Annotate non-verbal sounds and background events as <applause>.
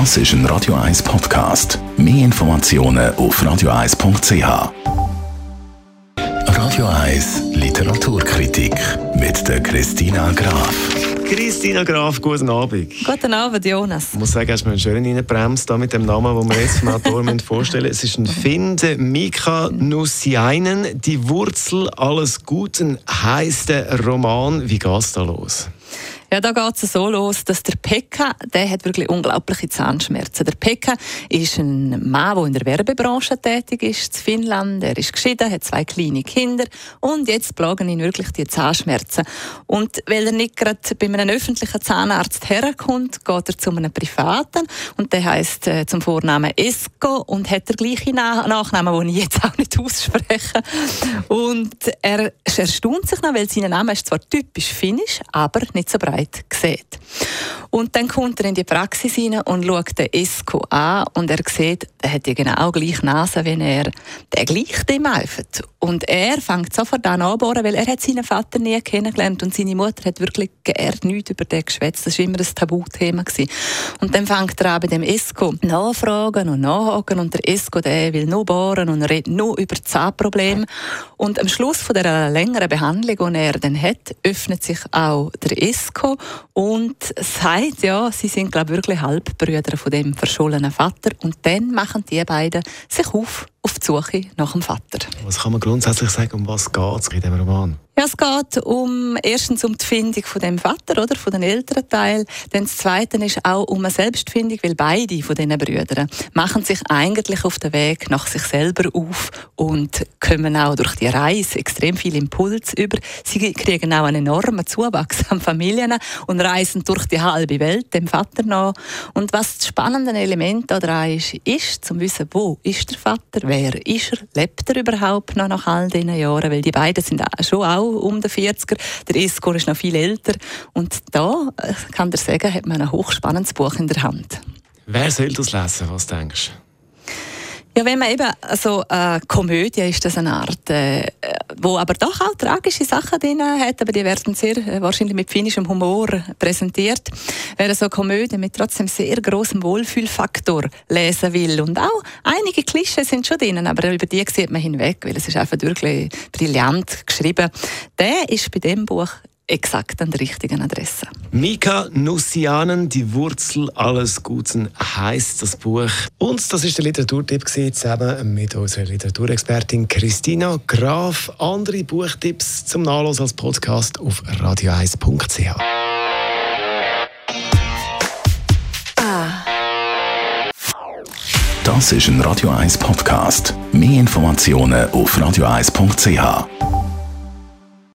Das ist ein Radio 1 Podcast. Mehr Informationen auf radio1.ch. Radio 1 Literaturkritik mit der Christina Graf. Christina Graf, guten Abend. Guten Abend, Jonas. Ich muss sagen, hast du mir einen schönen reingebremst da mit dem Namen, den wir jetzt vom Autor <laughs> vorstellen Es ist ein Finn, Mika Nussiainen. Die Wurzel alles Guten heisst der Roman. Wie geht es da los? Ja, da geht es so los, dass der Pekka, der hat wirklich unglaubliche Zahnschmerzen. Der Pekka ist ein Mann, der in der Werbebranche tätig ist, in Finnland. Er ist geschieden, hat zwei kleine Kinder und jetzt plagen ihn wirklich die Zahnschmerzen. Und weil er nicht gerade bei einem öffentlichen Zahnarzt herkommt, geht er zu einem privaten und der heißt äh, zum Vornamen Esco und hat den gleichen Na Nachnamen, den ich jetzt auch nicht ausspreche. Und er erstaunt sich noch, weil sein Name ist zwar typisch finnisch, aber nicht so breit Möglichkeit sieht. Und dann kommt er in die Praxis hinein und schaut den Esco an und er sieht, er hat ja genau gleich Nase wie er. Der gleicht dem einfach. Und er fängt sofort an anbohren, weil er hat seinen Vater nie kennengelernt und seine Mutter hat wirklich geehrt nichts über den geschwätzt. Das war immer ein Tabuthema. Gewesen. Und dann fängt er an bei dem Esco nachfragen und nachhaken und der Esco, der will nur bohren und redet nur über Zahnprobleme. Und am Schluss von der längeren Behandlung, die er dann hat, öffnet sich auch der Esco und sagt, ja, sie sind glaube wirklich Halbbrüder von dem verschollenen Vater. Und dann machen die beiden sich auf auf die Suche nach dem Vater. Was kann man grundsätzlich sagen, um was geht es in diesem Roman? Ja, es geht um, erstens um die Findung von dem Vater, oder, von den älteren Teil. Dann das Zweite ist auch um eine Selbstfindung, weil beide von diesen Brüdern machen sich eigentlich auf den Weg nach sich selber auf und kommen auch durch die Reise extrem viel Impuls über. Sie kriegen auch einen enormen Zuwachs an Familien und reisen durch die halbe Welt dem Vater nach. Und was das spannende Element daran ist, ist, zu wissen, wo ist der Vater, wer ist er, lebt er überhaupt noch nach all diesen Jahren, weil die beiden sind schon auch um den 40er, der Isco ist noch viel älter. Und da, äh, kann ich sagen, hat man ein hochspannendes Buch in der Hand. Wer soll das lesen, was denkst du? Ja, wenn man eben so eine Komödie ist das eine Art, äh, wo aber doch auch tragische Sachen drin hat, aber die werden sehr äh, wahrscheinlich mit finnischem Humor präsentiert. Wer so Komödie mit trotzdem sehr großem Wohlfühlfaktor lesen will und auch einige Klischees sind schon drin, aber über die sieht man hinweg, weil es ist einfach wirklich brillant geschrieben. Der ist bei dem Buch exakt an der richtigen Adresse. Mika Nussianen, die Wurzel alles Guten heißt das Buch. Und das ist der Literaturtipp zusammen mit unserer Literaturexpertin Christina Graf. Andere Buchtipps zum Nachlesen als Podcast auf radio1.ch. Das ist ein Radio 1 Podcast. Mehr Informationen auf radio1.ch.